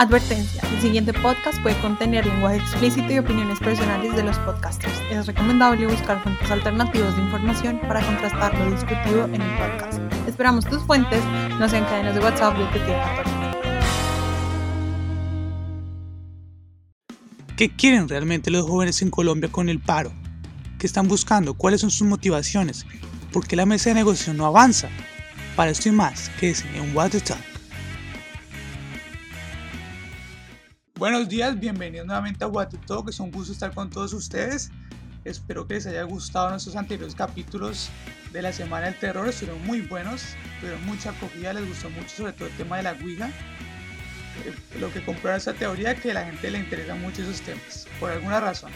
Advertencia, el siguiente podcast puede contener lenguaje explícito y opiniones personales de los podcasters. Es recomendable buscar fuentes alternativas de información para contrastar lo discutido en el podcast. Esperamos tus fuentes no sean cadenas de WhatsApp de que ¿Qué quieren realmente los jóvenes en Colombia con el paro? ¿Qué están buscando? ¿Cuáles son sus motivaciones? ¿Por qué la mesa de negociación no avanza? Para esto y más, quédense en What the Talk. Buenos días, bienvenidos nuevamente a What Talk, es un gusto estar con todos ustedes. Espero que les haya gustado nuestros anteriores capítulos de la Semana del Terror, estuvieron muy buenos, tuvieron mucha acogida, les gustó mucho sobre todo el tema de la Ouija. Eh, lo que comprueba esta teoría que a la gente le interesa mucho esos temas, por alguna razón.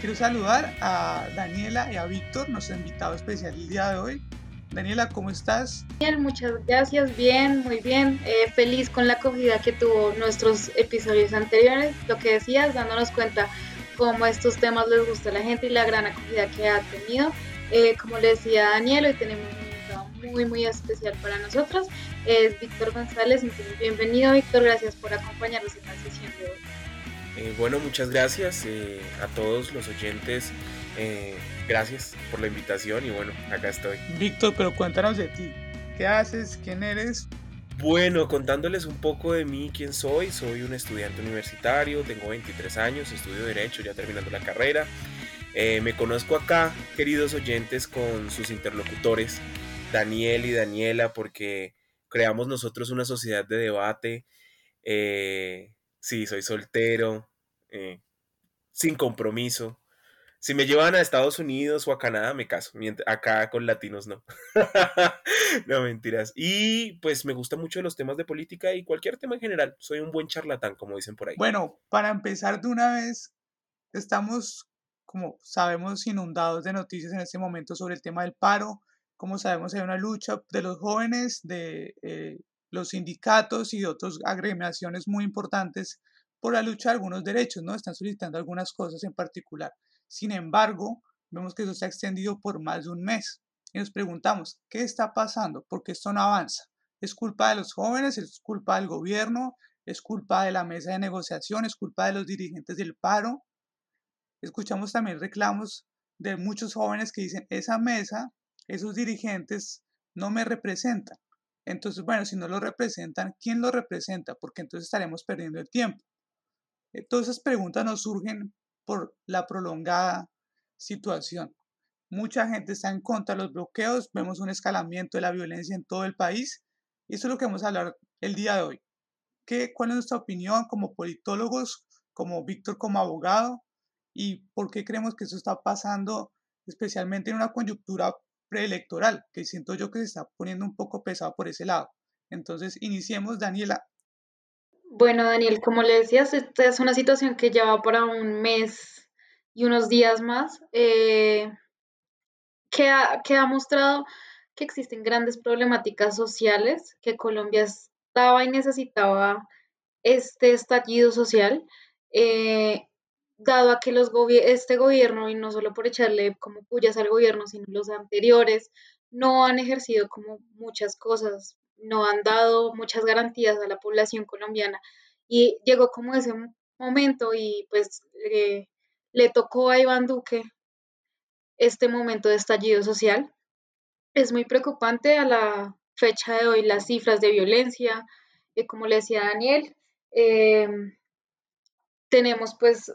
Quiero saludar a Daniela y a Víctor, nuestro invitado especial el día de hoy. Daniela, ¿cómo estás? Bien, muchas gracias, bien, muy bien. Eh, feliz con la acogida que tuvo nuestros episodios anteriores, lo que decías, dándonos cuenta cómo estos temas les gusta a la gente y la gran acogida que ha tenido. Eh, como le decía Daniel, hoy tenemos un invitado muy, muy especial para nosotros, es Víctor González. Entonces, bienvenido, Víctor, gracias por acompañarnos en la sesión de hoy. Eh, bueno, muchas gracias a todos los oyentes eh, gracias por la invitación y bueno, acá estoy. Víctor, pero cuéntanos de ti. ¿Qué haces? ¿Quién eres? Bueno, contándoles un poco de mí, quién soy. Soy un estudiante universitario, tengo 23 años, estudio Derecho, ya terminando la carrera. Eh, me conozco acá, queridos oyentes, con sus interlocutores, Daniel y Daniela, porque creamos nosotros una sociedad de debate. Eh, sí, soy soltero, sin compromiso. Si me llevan a Estados Unidos o a Canadá, me caso. Acá con latinos no. no, mentiras. Y pues me gusta mucho los temas de política y cualquier tema en general. Soy un buen charlatán, como dicen por ahí. Bueno, para empezar de una vez, estamos, como sabemos, inundados de noticias en este momento sobre el tema del paro. Como sabemos, hay una lucha de los jóvenes, de eh, los sindicatos y de otras agremiaciones muy importantes por la lucha de algunos derechos, ¿no? Están solicitando algunas cosas en particular. Sin embargo, vemos que eso se ha extendido por más de un mes y nos preguntamos, ¿qué está pasando? ¿Por qué esto no avanza? ¿Es culpa de los jóvenes? ¿Es culpa del gobierno? ¿Es culpa de la mesa de negociación? ¿Es culpa de los dirigentes del paro? Escuchamos también reclamos de muchos jóvenes que dicen, esa mesa, esos dirigentes no me representan. Entonces, bueno, si no lo representan, ¿quién lo representa? Porque entonces estaremos perdiendo el tiempo. Eh, todas esas preguntas nos surgen por la prolongada situación. Mucha gente está en contra de los bloqueos, vemos un escalamiento de la violencia en todo el país y eso es lo que vamos a hablar el día de hoy. ¿Qué, ¿Cuál es nuestra opinión como politólogos, como Víctor como abogado y por qué creemos que eso está pasando especialmente en una coyuntura preelectoral que siento yo que se está poniendo un poco pesado por ese lado? Entonces, iniciemos, Daniela, bueno, Daniel, como le decías, esta es una situación que lleva para un mes y unos días más, eh, que, ha, que ha mostrado que existen grandes problemáticas sociales, que Colombia estaba y necesitaba este estallido social, eh, dado a que los este gobierno, y no solo por echarle como pullas al gobierno, sino los anteriores, no han ejercido como muchas cosas no han dado muchas garantías a la población colombiana. Y llegó como ese momento y pues eh, le tocó a Iván Duque este momento de estallido social. Es muy preocupante a la fecha de hoy las cifras de violencia, eh, como le decía Daniel, em, tenemos pues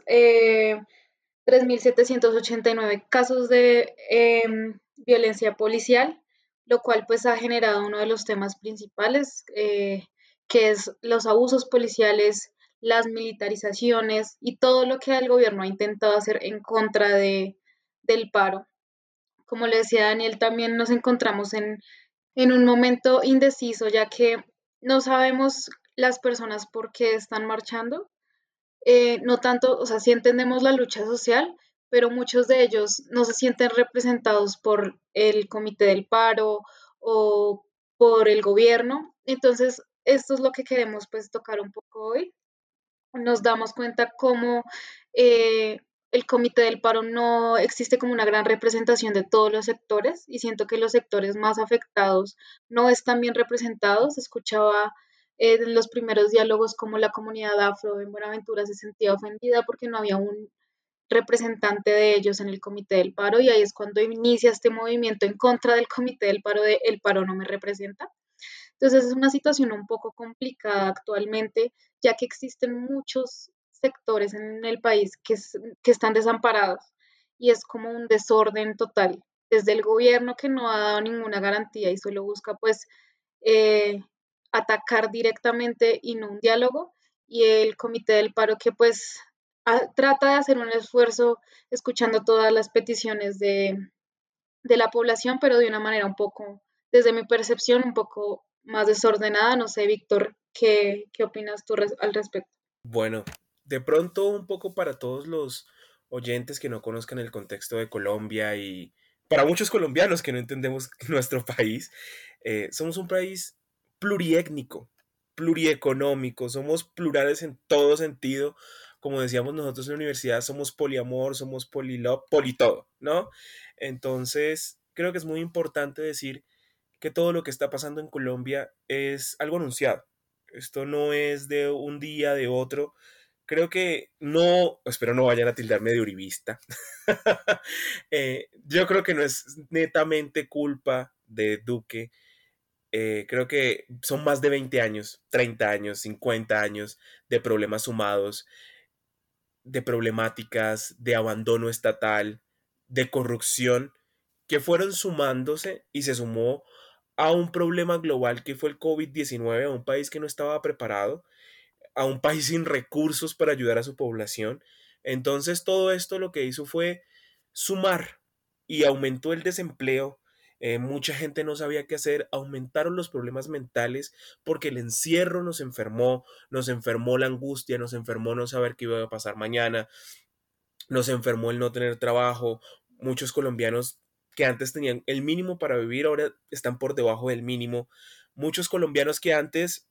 3.789 eh, casos de em, violencia policial, lo cual pues ha generado uno de los temas principales, eh, que es los abusos policiales, las militarizaciones y todo lo que el gobierno ha intentado hacer en contra de, del paro. Como le decía Daniel, también nos encontramos en, un momento indeciso, ya que no sabemos las personas por qué están marchando. Eh, no tanto, o sea, sí entendemos la lucha social, pero muchos de ellos no se sienten representados por el comité del paro o por el gobierno. Entonces, esto es lo que queremos pues tocar un poco hoy. Nos damos cuenta cómo eh, el comité del paro no existe como una gran representación de todos los sectores y siento que los sectores más afectados no están bien representados. Escuchaba en los primeros diálogos como la comunidad afro en Buenaventura se sentía ofendida porque no había un representante de ellos en el comité del paro y ahí es cuando inicia este movimiento en contra del comité del paro de el paro no me representa. Entonces es una situación un poco complicada actualmente, ya que existen muchos sectores en el país que, que están desamparados y es como un desorden total, desde el gobierno que no ha dado ninguna garantía y solo busca pues eh, atacar directamente y no un diálogo, y el comité del paro que pues trata de hacer un esfuerzo escuchando todas las peticiones de, de la población, pero de una manera un poco, desde mi percepción, un poco más desordenada. No sé, Víctor, ¿qué, qué opinas tú al respecto? Bueno, de pronto un poco para todos los oyentes que no conozcan el contexto de Colombia y para muchos colombianos que no entendemos nuestro país, eh, somos un país pluriétnico, plurieconómico, somos plurales en todo sentido. Como decíamos nosotros en la universidad, somos poliamor, somos polilop, politodo, ¿no? Entonces, creo que es muy importante decir que todo lo que está pasando en Colombia es algo anunciado. Esto no es de un día, de otro. Creo que no, espero no vayan a tildarme de uribista. Eh, yo creo que no es netamente culpa de Duque eh, creo que son más de 20 años, 30 años, 50 años de problemas sumados, de problemáticas, de abandono estatal, de corrupción, que fueron sumándose y se sumó a un problema global que fue el COVID-19, a un país que no estaba preparado, a un país sin recursos para ayudar a su población. Entonces todo esto lo que hizo fue sumar y aumentó el desempleo, eh, mucha gente no sabía qué hacer, aumentaron los problemas mentales porque el encierro nos enfermó, nos enfermó la angustia, nos enfermó no saber qué iba a pasar mañana, nos enfermó el no tener trabajo, muchos colombianos que antes tenían el mínimo para vivir ahora están por debajo del mínimo, muchos colombianos que antes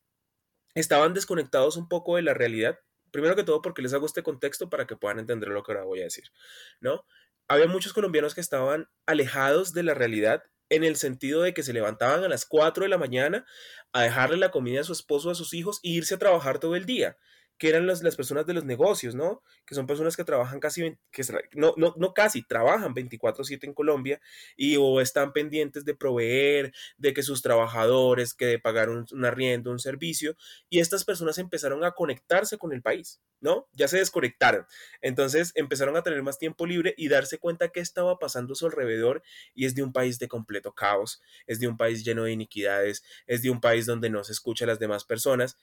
estaban desconectados un poco de la realidad, primero que todo porque les hago este contexto para que puedan entender lo que ahora voy a decir, ¿no? Había muchos colombianos que estaban alejados de la realidad en el sentido de que se levantaban a las 4 de la mañana a dejarle la comida a su esposo, a sus hijos e irse a trabajar todo el día que eran las, las personas de los negocios, ¿no? Que son personas que trabajan casi, que no, no, no casi, trabajan 24/7 en Colombia y o están pendientes de proveer, de que sus trabajadores, que de pagar un, un arriendo, un servicio, y estas personas empezaron a conectarse con el país, ¿no? Ya se desconectaron. Entonces empezaron a tener más tiempo libre y darse cuenta que estaba pasando a su alrededor y es de un país de completo caos, es de un país lleno de iniquidades, es de un país donde no se escucha a las demás personas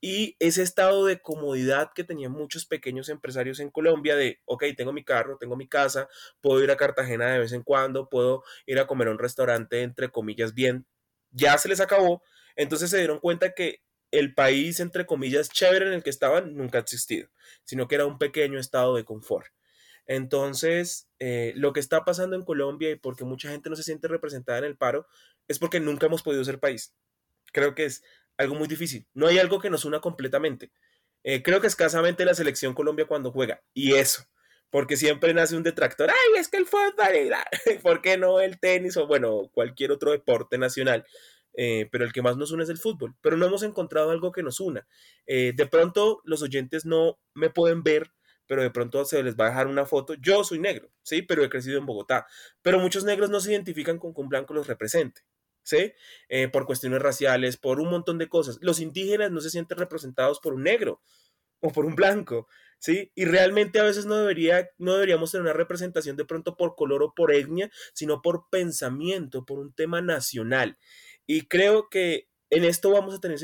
y ese estado de comodidad que tenían muchos pequeños empresarios en Colombia de, ok, tengo mi carro, tengo mi casa, puedo ir a Cartagena de vez en cuando, puedo ir a comer a un restaurante, entre comillas, bien, ya se les acabó. Entonces se dieron cuenta que el país, entre comillas, chévere en el que estaban nunca ha existido, sino que era un pequeño estado de confort. Entonces, eh, lo que está pasando en Colombia y porque mucha gente no se siente representada en el paro es porque nunca hemos podido ser país. Creo que es algo muy difícil. No hay algo que nos una completamente. Eh, creo que escasamente la selección Colombia cuando juega. Y eso. Porque siempre nace un detractor. Ay, es que el fútbol. ¿Por qué no el tenis o bueno, cualquier otro deporte nacional? Eh, pero el que más nos une es el fútbol. Pero no hemos encontrado algo que nos una. Eh, de pronto los oyentes no me pueden ver, pero de pronto se les va a dejar una foto. Yo soy negro, sí, pero he crecido en Bogotá. Pero muchos negros no se identifican con que un blanco los represente. ¿Sí? Eh, por cuestiones raciales, por un montón de cosas. Los indígenas no se sienten representados por un negro o por un blanco, ¿sí? Y realmente a veces no, debería, no deberíamos tener una representación de pronto por color o por etnia, sino por pensamiento, por un tema nacional. Y creo que en esto vamos a tener,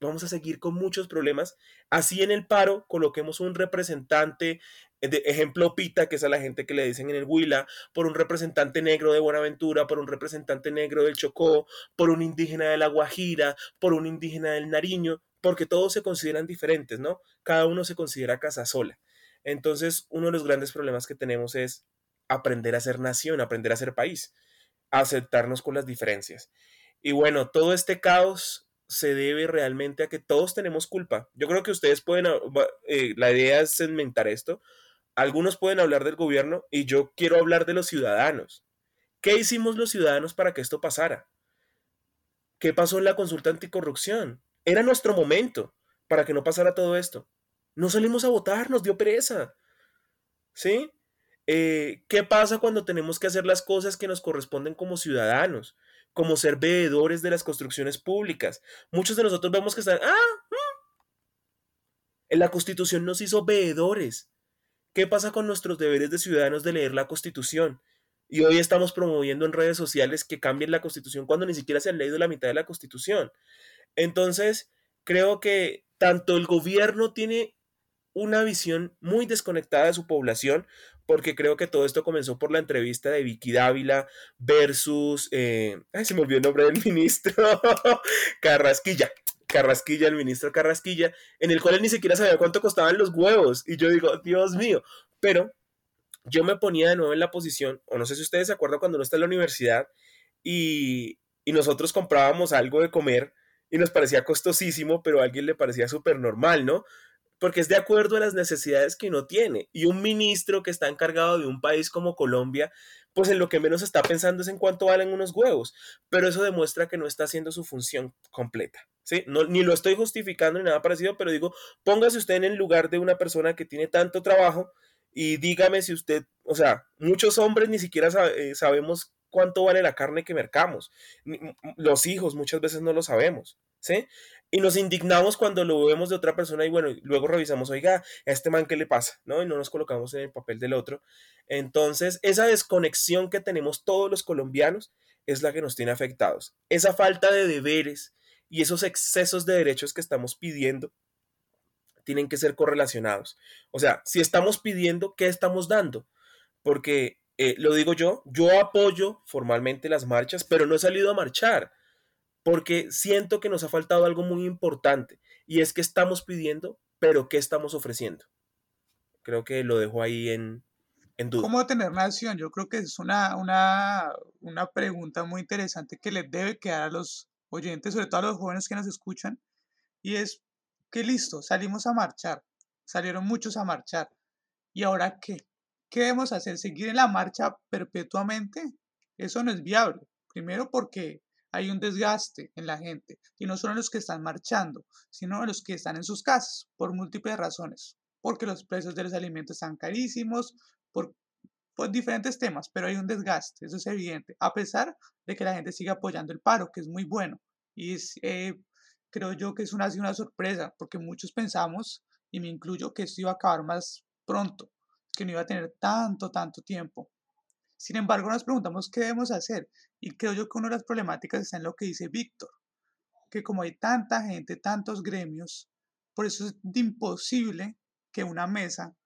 vamos a seguir con muchos problemas. Así en el paro coloquemos un representante de ejemplo Pita, que es a la gente que le dicen en el Huila, por un representante negro de Buenaventura, por un representante negro del Chocó, por un indígena de la Guajira, por un indígena del Nariño, porque todos se consideran diferentes, ¿no? Cada uno se considera casa sola. Entonces, uno de los grandes problemas que tenemos es aprender a ser nación, aprender a ser país, aceptarnos con las diferencias. Y bueno, todo este caos se debe realmente a que todos tenemos culpa. Yo creo que ustedes pueden, eh, la idea es segmentar esto, algunos pueden hablar del gobierno y yo quiero hablar de los ciudadanos. ¿Qué hicimos los ciudadanos para que esto pasara? ¿Qué pasó en la consulta anticorrupción? Era nuestro momento para que no pasara todo esto. No salimos a votar, nos dio pereza. ¿Sí? Eh, ¿Qué pasa cuando tenemos que hacer las cosas que nos corresponden como ciudadanos? Como ser veedores de las construcciones públicas. Muchos de nosotros vemos que están, ah, mm". en la constitución nos hizo veedores. ¿Qué pasa con nuestros deberes de ciudadanos de leer la constitución? Y hoy estamos promoviendo en redes sociales que cambien la constitución cuando ni siquiera se han leído la mitad de la constitución. Entonces, creo que tanto el gobierno tiene una visión muy desconectada de su población, porque creo que todo esto comenzó por la entrevista de Vicky Dávila versus, eh, ay, se me olvidó el nombre del ministro, Carrasquilla. Carrasquilla, el ministro Carrasquilla, en el cual él ni siquiera sabía cuánto costaban los huevos. Y yo digo, Dios mío, pero yo me ponía de nuevo en la posición, o no sé si ustedes se acuerdan cuando uno está en la universidad y, y nosotros comprábamos algo de comer y nos parecía costosísimo, pero a alguien le parecía súper normal, ¿no? Porque es de acuerdo a las necesidades que uno tiene. Y un ministro que está encargado de un país como Colombia, pues en lo que menos está pensando es en cuánto valen unos huevos. Pero eso demuestra que no está haciendo su función completa. ¿sí? No, ni lo estoy justificando ni nada parecido, pero digo, póngase usted en el lugar de una persona que tiene tanto trabajo y dígame si usted, o sea, muchos hombres ni siquiera eh, sabemos cuánto vale la carne que mercamos. Los hijos muchas veces no lo sabemos, ¿sí? Y nos indignamos cuando lo vemos de otra persona y bueno, luego revisamos, oiga, a este man qué le pasa, ¿no? Y no nos colocamos en el papel del otro. Entonces, esa desconexión que tenemos todos los colombianos es la que nos tiene afectados. Esa falta de deberes y esos excesos de derechos que estamos pidiendo tienen que ser correlacionados. O sea, si estamos pidiendo, ¿qué estamos dando? Porque, eh, lo digo yo, yo apoyo formalmente las marchas, pero no he salido a marchar porque siento que nos ha faltado algo muy importante y es que estamos pidiendo, pero ¿qué estamos ofreciendo? Creo que lo dejo ahí en, en duda. ¿Cómo tener nación? Yo creo que es una, una, una pregunta muy interesante que les debe quedar a los oyentes, sobre todo a los jóvenes que nos escuchan, y es que listo, salimos a marchar, salieron muchos a marchar. ¿Y ahora qué? ¿Qué debemos hacer? ¿Seguir en la marcha perpetuamente? Eso no es viable. Primero porque hay un desgaste en la gente, y no solo en los que están marchando, sino en los que están en sus casas, por múltiples razones. Porque los precios de los alimentos están carísimos, por, por diferentes temas, pero hay un desgaste, eso es evidente, a pesar de que la gente sigue apoyando el paro, que es muy bueno. Y es, eh, creo yo que es una, una sorpresa, porque muchos pensamos, y me incluyo, que esto iba a acabar más pronto, que no iba a tener tanto, tanto tiempo. Sin embargo, nos preguntamos qué debemos hacer, y creo yo que una de las problemáticas está en lo que dice Víctor, que como hay tanta gente, tantos gremios, por eso es imposible que una mesa,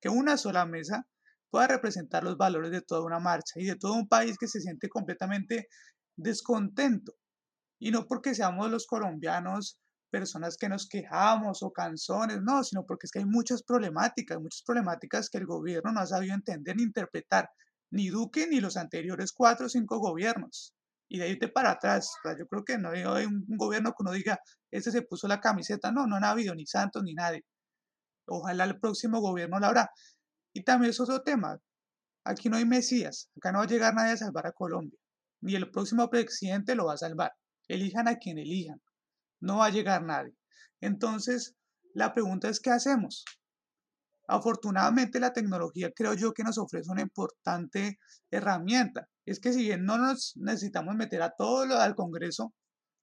que una sola mesa, pueda representar los valores de toda una marcha y de todo un país que se siente completamente descontento. Y no porque seamos los colombianos personas que nos quejamos o canzones, no, sino porque es que hay muchas problemáticas, muchas problemáticas que el gobierno no ha sabido entender ni interpretar, ni Duque ni los anteriores cuatro o cinco gobiernos. Y de ahí te para atrás, yo creo que no hay un gobierno que uno diga, este se puso la camiseta, no, no ha habido ni Santos ni nadie. Ojalá el próximo gobierno lo habrá. Y también es otro tema, aquí no hay Mesías, acá no va a llegar nadie a salvar a Colombia, ni el próximo presidente lo va a salvar elijan a quien elijan, no va a llegar nadie. Entonces, la pregunta es, ¿qué hacemos? Afortunadamente la tecnología creo yo que nos ofrece una importante herramienta. Es que si bien no nos necesitamos meter a todo lo al Congreso,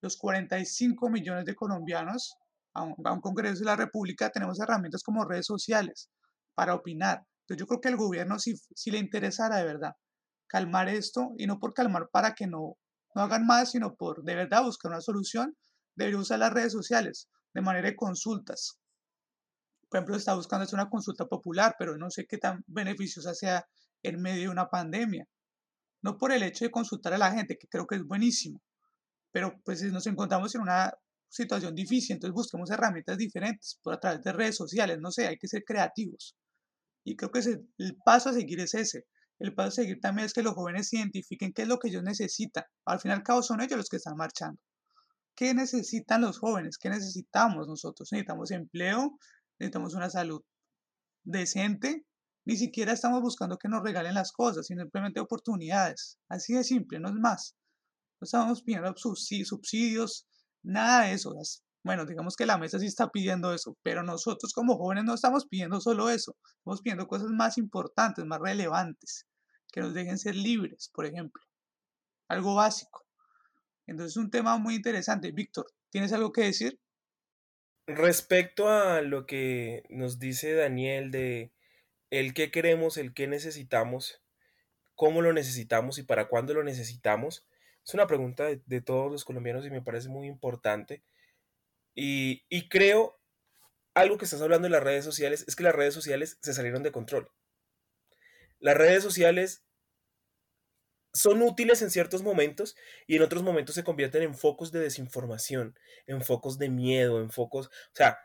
los 45 millones de colombianos a un, Congreso de la República tenemos herramientas como redes sociales para opinar. Entonces yo creo que el gobierno si, si le interesara de verdad calmar esto y no por calmar para que no no hagan más, sino por de verdad buscar una solución, debería usar las redes sociales de manera de consultas. Por ejemplo, está buscando hacer una consulta popular, pero no sé qué tan beneficiosa sea en medio de una pandemia. No por el hecho de consultar a la gente, que creo que es buenísimo, pero pues nos encontramos en una situación difícil, entonces busquemos herramientas diferentes por a través de redes sociales, no sé, hay que ser creativos. Y creo que el paso a seguir es ese, el paso a seguir también es que los jóvenes identifiquen qué es lo que ellos necesitan. Al fin y al cabo son ellos los que están marchando. ¿Qué necesitan los jóvenes? ¿Qué necesitamos nosotros? Necesitamos empleo, necesitamos una salud decente. Ni siquiera estamos buscando que nos regalen las cosas, sino simplemente oportunidades. Así de simple, no es más. No estamos pidiendo subsidios, nada de eso. Bueno, digamos que la mesa sí está pidiendo eso, pero nosotros como jóvenes no estamos pidiendo solo eso, estamos pidiendo cosas más importantes, más relevantes, que nos dejen ser libres, por ejemplo. Algo básico. Entonces es un tema muy interesante. Víctor, ¿tienes algo que decir? Respecto a lo que nos dice Daniel de el qué queremos, el qué necesitamos, cómo lo necesitamos y para cuándo lo necesitamos, es una pregunta de, todos los colombianos y me parece muy importante. Y, y creo, algo que estás hablando de las redes sociales, es que las redes sociales se salieron de control. Las redes sociales son útiles en ciertos momentos y en otros momentos se convierten en focos de desinformación, en focos de miedo, en focos, o sea,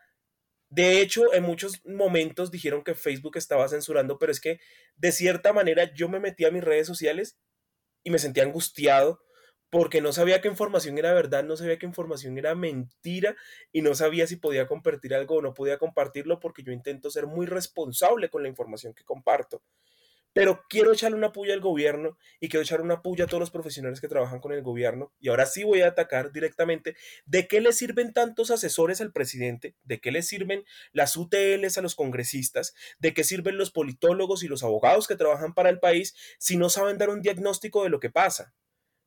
de hecho, en muchos momentos dijeron que Facebook estaba censurando, pero es que de cierta manera yo me metí a mis redes sociales y me sentía angustiado porque no sabía qué información era verdad, no sabía qué información era mentira y no sabía si podía compartir algo o no podía compartirlo porque yo intento ser muy responsable con la información que comparto. Pero quiero echarle una puya al gobierno y quiero echarle una puya a todos los profesionales que trabajan con el gobierno. Y ahora sí voy a atacar directamente de qué le sirven tantos asesores al presidente, de qué le sirven las UTLs a los congresistas, de qué sirven los politólogos y los abogados que trabajan para el país si no saben dar un diagnóstico de lo que pasa.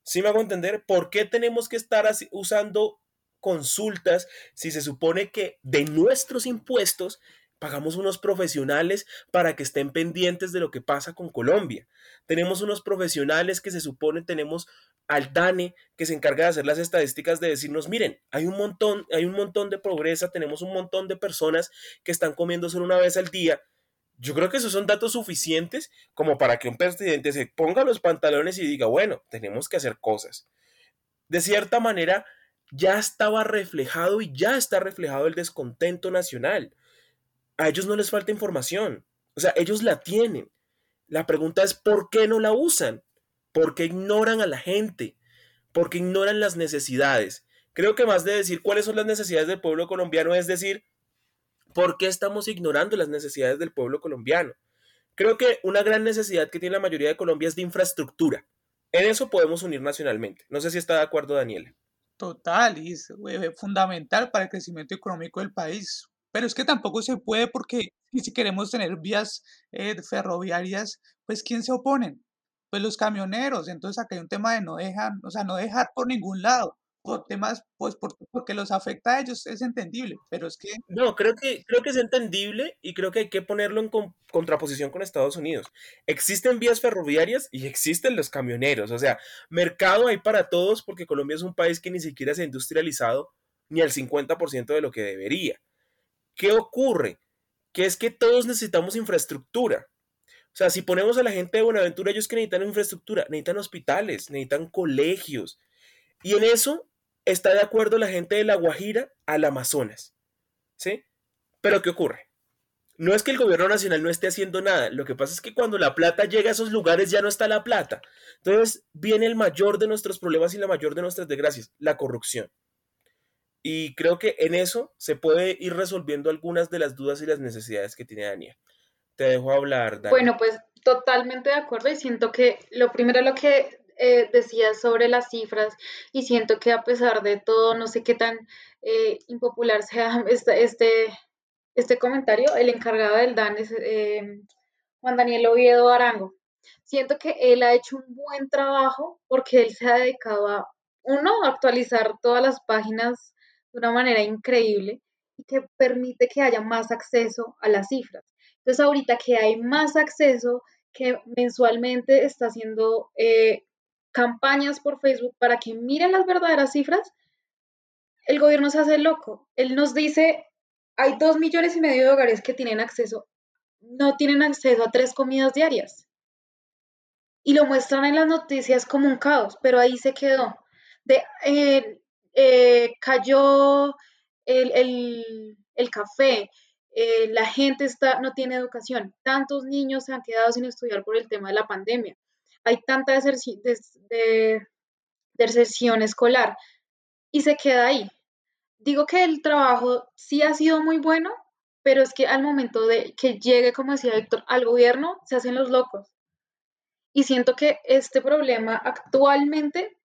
¿Sí me hago entender? ¿Por qué tenemos que estar usando consultas si se supone que de nuestros impuestos Pagamos unos profesionales para que estén pendientes de lo que pasa con Colombia. Tenemos unos profesionales que se supone tenemos al DANE que se encarga de hacer las estadísticas de decirnos, miren, hay un montón, hay un montón de pobreza, tenemos un montón de personas que están comiendo solo una vez al día. Yo creo que esos son datos suficientes como para que un presidente se ponga los pantalones y diga, bueno, tenemos que hacer cosas. De cierta manera, ya estaba reflejado y ya está reflejado el descontento nacional a ellos no les falta información. O sea, ellos la tienen. La pregunta es, ¿por qué no la usan? ¿Por qué ignoran a la gente? ¿Por qué ignoran las necesidades? Creo que más de decir cuáles son las necesidades del pueblo colombiano es decir, ¿por qué estamos ignorando las necesidades del pueblo colombiano? Creo que una gran necesidad que tiene la mayoría de Colombia es de infraestructura. En eso podemos unir nacionalmente. No sé si está de acuerdo, Daniela. Total, y es fundamental para el crecimiento económico del país. Pero es que tampoco se puede porque si queremos tener vías eh, ferroviarias, pues ¿quién se oponen? Pues los camioneros. Entonces acá hay un tema de no dejar, o sea, no dejar por ningún lado por temas, pues porque los afecta a ellos, es entendible, pero es que... No, creo que, creo que es entendible y creo que hay que ponerlo en contraposición con Estados Unidos. Existen vías ferroviarias y existen los camioneros, o sea, mercado hay para todos porque Colombia es un país que ni siquiera se ha industrializado ni al 50% de lo que debería. ¿Qué ocurre? Que es que todos necesitamos infraestructura. O sea, si ponemos a la gente de Buenaventura, ellos que necesitan infraestructura, necesitan hospitales, necesitan colegios. Y en eso está de acuerdo la gente de La Guajira al Amazonas. ¿Sí? Pero ¿qué ocurre? No es que el gobierno nacional no esté haciendo nada, lo que pasa es que cuando la plata llega a esos lugares ya no está la plata. Entonces viene el mayor de nuestros problemas y la mayor de nuestras desgracias, la corrupción. Y creo que en eso se puede ir resolviendo algunas de las dudas y las necesidades que tiene Daniel. Te dejo hablar, Daniel. Bueno, pues totalmente de acuerdo y siento que lo primero lo que eh, decías sobre las cifras y siento que a pesar de todo, no sé qué tan eh, impopular sea este, este, este, comentario, el encargado del DAN es eh, Juan Daniel Oviedo Arango. Siento que él ha hecho un buen trabajo porque él se ha dedicado a, uno, actualizar todas las páginas de una manera increíble y que permite que haya más acceso a las cifras. Entonces, ahorita que hay más acceso, que mensualmente está haciendo eh, campañas por Facebook para que miren las verdaderas cifras, el gobierno se hace loco. Él nos dice, hay dos millones y medio de hogares que tienen acceso, no tienen acceso a tres comidas diarias. Y lo muestran en las noticias como un caos, pero ahí se quedó. De, eh, eh, cayó el, café, eh, la gente está, no tiene educación, tantos niños se han quedado sin estudiar por el tema de la pandemia, hay tanta deserción escolar y se queda ahí. Digo que el trabajo sí ha sido muy bueno, pero es que al momento de que llegue, como decía Héctor, al gobierno, se hacen los locos. Y siento que este problema actualmente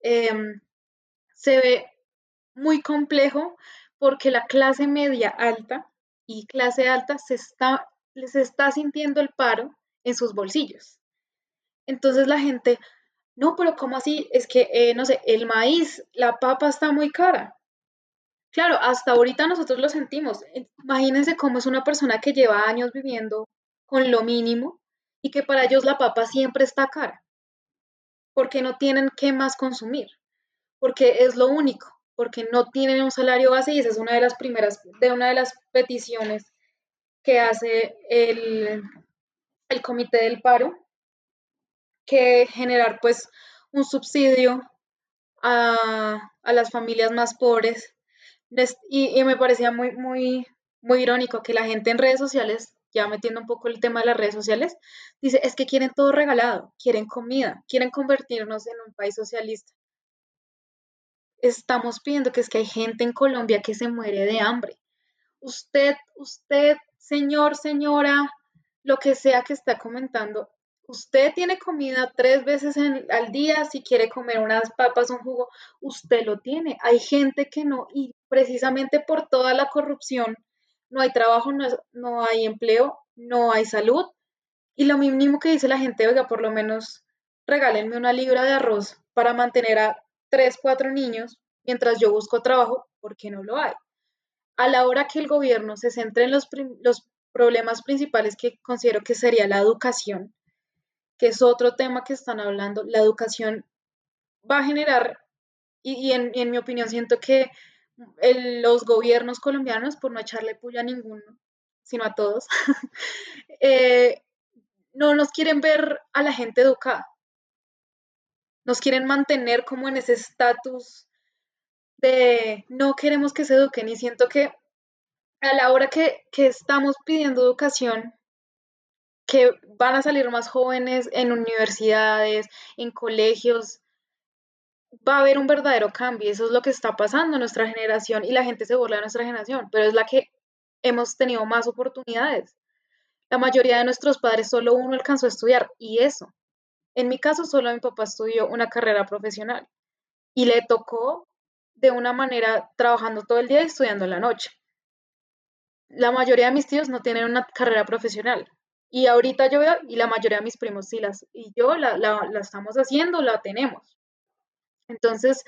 em, se ve muy complejo porque la clase media alta y clase alta se está, les está sintiendo el paro en sus bolsillos. Entonces la gente, no, pero ¿cómo así? Es que, eh, no sé, el maíz, la papa está muy cara. Claro, hasta ahorita nosotros lo sentimos. Imagínense cómo es una persona que lleva años viviendo con lo mínimo y que para ellos la papa siempre está cara, porque no tienen qué más consumir, porque es lo único, porque no tienen un salario base y esa es una de las primeras, de una de las peticiones que hace el, el comité del paro, que generar pues un subsidio a, a las familias más pobres y, me parecía muy, muy, muy irónico que la gente en redes sociales, ya metiendo un poco el tema de las redes sociales, dice, es que quieren todo regalado, quieren comida, quieren convertirnos en un país socialista. Estamos pidiendo que es que hay gente en Colombia que se muere de hambre. Usted, usted, señor, señora, lo que sea que está comentando, Usted tiene comida tres veces al día, si quiere comer unas papas, un jugo, usted lo tiene. Hay gente que no, y precisamente por toda la corrupción, no hay trabajo, no, hay empleo, no hay salud. Y lo mínimo que dice la gente, oiga, por lo menos regálenme una libra de arroz para mantener a tres, cuatro niños mientras yo busco trabajo, porque no lo hay. A la hora que el gobierno se centre en los, problemas principales que considero que sería la educación, que es otro tema que están hablando, la educación va a generar, y, en, mi opinión siento que los gobiernos colombianos, por no echarle puya a ninguno, sino a todos, eh, no nos quieren ver a la gente educada. Nos quieren mantener como en ese estatus de no queremos que se eduquen y siento que a la hora que, que estamos pidiendo educación, que van a salir más jóvenes en universidades, en colegios, va a haber un verdadero cambio. Eso es lo que está pasando en nuestra generación y la gente se burla de nuestra generación, pero es la que hemos tenido más oportunidades. La mayoría de nuestros padres solo uno alcanzó a estudiar y eso. En mi caso, solo mi papá estudió una carrera profesional y le tocó de una manera trabajando todo el día y estudiando en la noche. La mayoría de mis tíos no tienen una carrera profesional, y ahorita yo veo, y la mayoría de mis primos sí las, y yo la, la, la estamos haciendo, la tenemos. Entonces,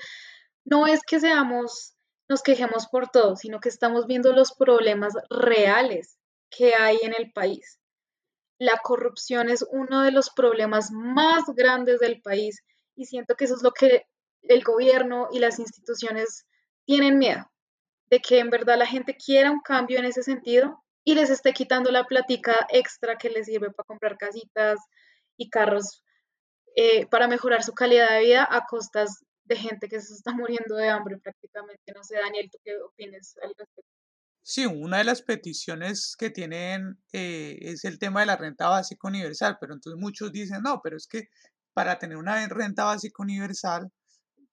no es que seamos, nos quejemos por todo, sino que estamos viendo los problemas reales que hay en el país. La corrupción es uno de los problemas más grandes del país y siento que eso es lo que el gobierno y las instituciones tienen miedo, de que en verdad la gente quiera un cambio en ese sentido y les esté quitando la platica extra que les sirve para comprar casitas y carros eh, para mejorar su calidad de vida a costas de gente que se está muriendo de hambre prácticamente. No sé, Daniel, ¿tú qué opinas al respecto? Sí, una de las peticiones que tienen eh, es el tema de la renta básica universal, pero entonces muchos dicen, no, pero es que para tener una renta básica universal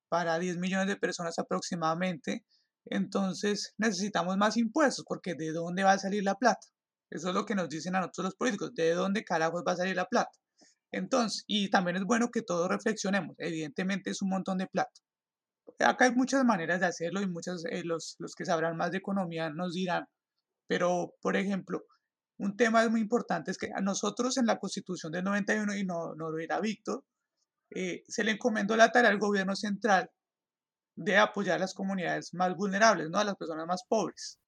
para 10 millones de personas aproximadamente, entonces necesitamos más impuestos, porque ¿de dónde va a salir la plata? Eso es lo que nos dicen a nosotros los políticos, ¿de dónde carajos va a salir la plata? Entonces, y también es bueno que todos reflexionemos, evidentemente es un montón de plata. Acá hay muchas maneras de hacerlo y muchos, eh, los, los que sabrán más de economía nos dirán, pero por ejemplo, un tema muy importante es que a nosotros en la constitución del 91, y no, no lo dirá Víctor, eh, se le encomendó la tarea al gobierno central de apoyar a las comunidades más vulnerables, ¿no? a las personas más pobres.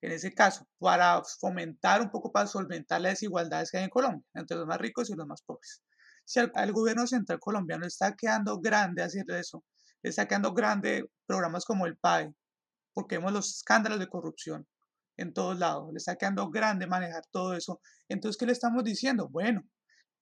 En ese caso, para fomentar un poco, para solventar las desigualdades que hay en Colombia, entre los más ricos y los más pobres. Si al, gobierno central colombiano está quedando grande hacer eso, está quedando grande programas como el PAE, porque vemos los escándalos de corrupción en todos lados, le está quedando grande manejar todo eso. Entonces, ¿qué le estamos diciendo? Bueno,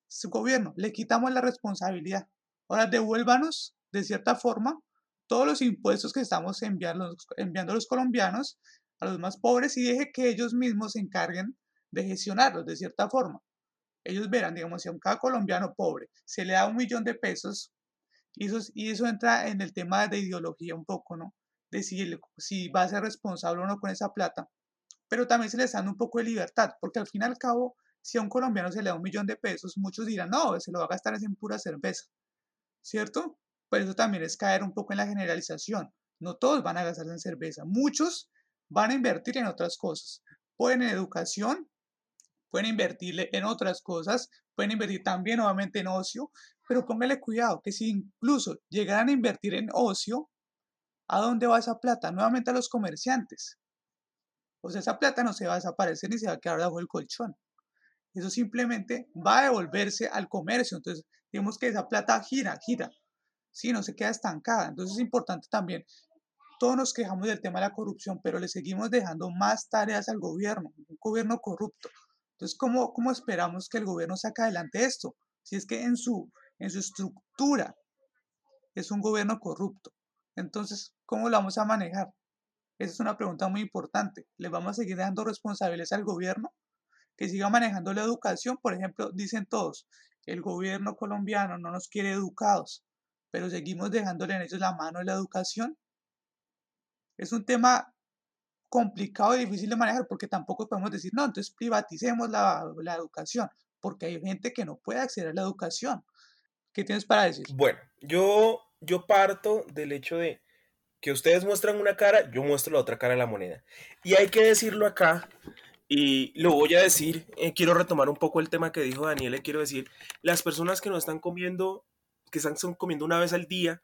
su gobierno, le quitamos la responsabilidad. Ahora devuélvanos, de cierta forma, todos los impuestos que estamos enviando, enviando a los colombianos, a los más pobres, y deje que ellos mismos se encarguen de gestionarlos de cierta forma. Ellos verán, digamos, si a un cada colombiano pobre se le da un millón de pesos, y eso, y eso entra en el tema de ideología un poco, ¿no? De si, si va a ser responsable o no con esa plata. Pero también se les da un poco de libertad, porque al fin y al cabo, si a un colombiano se le da un millón de pesos, muchos dirán, no, se lo va a gastar en pura cerveza, ¿cierto? Pero eso también es caer un poco en la generalización. No todos van a gastarse en cerveza. Muchos van a invertir en otras cosas. Pueden en educación, pueden invertirle en otras cosas, pueden invertir también nuevamente en ocio, pero póngale cuidado que si incluso llegaran a invertir en ocio, ¿a dónde va esa plata? Nuevamente a los comerciantes. O sea, esa plata no se va a desaparecer ni se va a quedar bajo el colchón. Eso simplemente va a devolverse al comercio. Entonces, digamos que esa plata gira, gira. Sí, no se queda estancada. Entonces es importante también todos nos quejamos del tema de la corrupción, pero le seguimos dejando más tareas al gobierno, un gobierno corrupto. Entonces, ¿cómo, cómo esperamos que el gobierno saque adelante esto? Si es que en su, en su estructura es un gobierno corrupto. Entonces, ¿cómo lo vamos a manejar? Esa es una pregunta muy importante. ¿Le vamos a seguir dando responsabilidades al gobierno? Que siga manejando la educación. Por ejemplo, dicen todos, el gobierno colombiano no nos quiere educados, pero seguimos dejándole en ellos la mano de la educación es un tema complicado y difícil de manejar porque tampoco podemos decir, no, entonces privaticemos la, educación, porque hay gente que no puede acceder a la educación. ¿Qué tienes para decir? Bueno, yo, yo parto del hecho de que ustedes muestran una cara, yo muestro la otra cara de la moneda. Y hay que decirlo acá, y lo voy a decir, eh, quiero retomar un poco el tema que dijo Daniel, le quiero decir, las personas que no están comiendo, que están comiendo una vez al día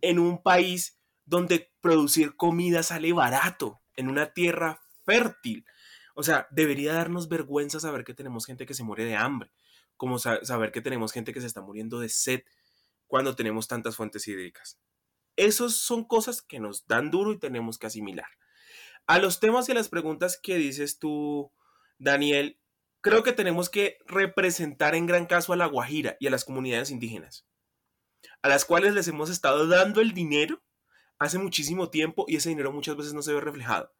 en un país donde producir comida sale barato, en una tierra fértil. O sea, debería darnos vergüenza saber que tenemos gente que se muere de hambre, como saber que tenemos gente que se está muriendo de sed cuando tenemos tantas fuentes hídricas. Esas son cosas que nos dan duro y tenemos que asimilar. A los temas y a las preguntas que dices tú, Daniel, creo que tenemos que representar en gran caso a la Guajira y a las comunidades indígenas, a las cuales les hemos estado dando el dinero hace muchísimo tiempo y ese dinero muchas veces no se ve reflejado.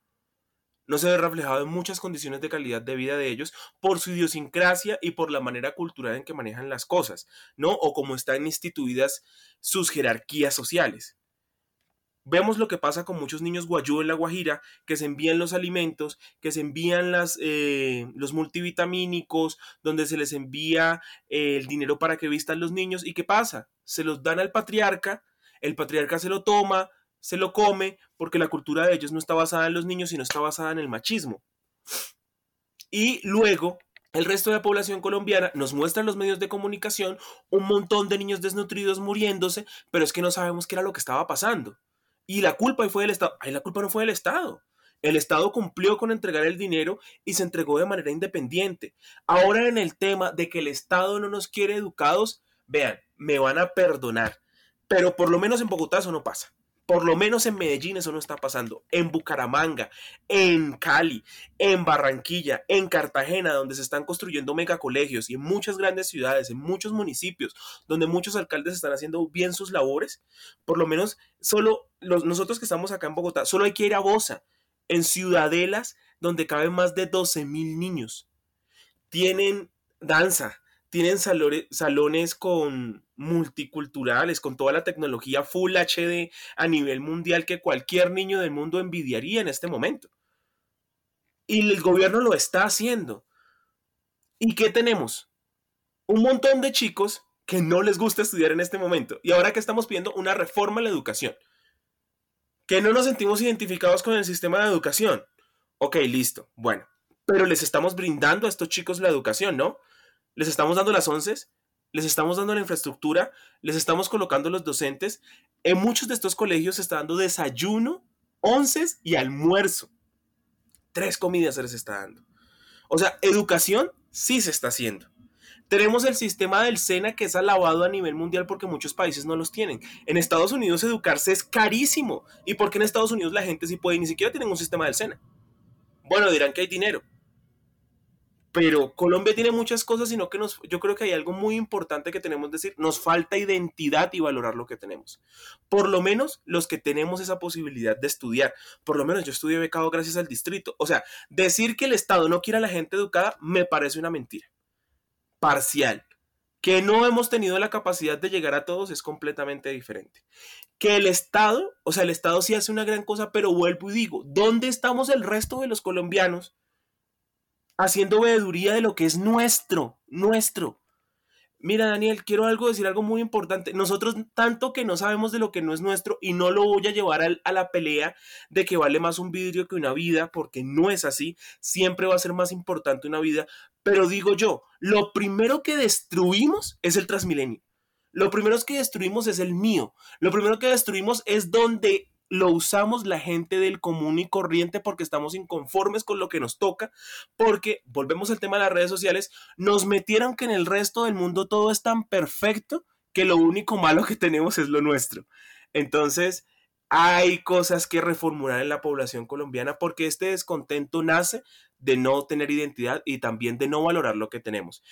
No se ve reflejado en muchas condiciones de calidad de vida de ellos por su idiosincrasia y por la manera cultural en que manejan las cosas, ¿no? O como están instituidas sus jerarquías sociales. Vemos lo que pasa con muchos niños guayú en la Guajira, que se envían los alimentos, que se envían las, eh, los multivitamínicos, donde se les envía eh, el dinero para que vistan los niños. ¿Y qué pasa? Se los dan al patriarca, el patriarca se lo toma, se lo come porque la cultura de ellos no está basada en los niños, sino está basada en el machismo. Y luego el resto de la población colombiana nos muestra en los medios de comunicación un montón de niños desnutridos muriéndose, pero es que no sabemos qué era lo que estaba pasando. Y la culpa fue del Estado. Ay, la culpa no fue del Estado. El Estado cumplió con entregar el dinero y se entregó de manera independiente. Ahora en el tema de que el Estado no nos quiere educados, vean, me van a perdonar, pero por lo menos en Bogotá eso no pasa. Por lo menos en Medellín eso no está pasando. En Bucaramanga, en Cali, en Barranquilla, en Cartagena, donde se están construyendo megacolegios y en muchas grandes ciudades, en muchos municipios, donde muchos alcaldes están haciendo bien sus labores, por lo menos solo nosotros que estamos acá en Bogotá, solo hay que ir a Bosa, en ciudadelas donde caben más de 12 mil niños. Tienen danza, tienen salones con multiculturales, con toda la tecnología Full HD a nivel mundial que cualquier niño del mundo envidiaría en este momento. Y el gobierno lo está haciendo. ¿Y qué tenemos? Un montón de chicos que no les gusta estudiar en este momento. Y ahora que estamos pidiendo una reforma en la educación. Que no nos sentimos identificados con el sistema de educación. Ok, listo. Bueno. Pero les estamos brindando a estos chicos la educación, ¿no? Les estamos dando las once, les estamos dando la infraestructura, les estamos colocando los docentes. En muchos de estos colegios se está dando desayuno, once y almuerzo. Tres comidas se les está dando. O sea, educación sí se está haciendo. Tenemos el sistema del SENA que es alabado a nivel mundial porque muchos países no los tienen. En Estados Unidos educarse es carísimo. ¿Y porque en Estados Unidos la gente sí puede? Ni siquiera tienen un sistema del SENA. Bueno, dirán que hay dinero pero Colombia tiene muchas cosas, sino que nos, yo creo que hay algo muy importante que tenemos que decir, nos falta identidad y valorar lo que tenemos. Por lo menos los que tenemos esa posibilidad de estudiar, por lo menos yo estudié becado gracias al distrito. O sea, decir que el Estado no quiere a la gente educada me parece una mentira. Parcial. Que no hemos tenido la capacidad de llegar a todos es completamente diferente. Que el Estado, o sea, el Estado sí hace una gran cosa, pero vuelvo y digo, ¿dónde estamos el resto de los colombianos? Haciendo veeduría de lo que es nuestro, nuestro. Mira, Daniel, quiero algo decir algo muy importante. Nosotros tanto que no sabemos de lo que no es nuestro y no lo voy a llevar a la pelea de que vale más un vidrio que una vida, porque no es así. Siempre va a ser más importante una vida. Pero digo yo, lo primero que destruimos es el Transmilenio. Lo primero que destruimos es el mío. Lo primero que destruimos es donde lo usamos la gente del común y corriente porque estamos inconformes con lo que nos toca, porque, volvemos al tema de las redes sociales, nos metieron que en el resto del mundo todo es tan perfecto que lo único malo que tenemos es lo nuestro. Entonces, hay cosas que reformular en la población colombiana porque este descontento nace de no tener identidad y también de no valorar lo que tenemos.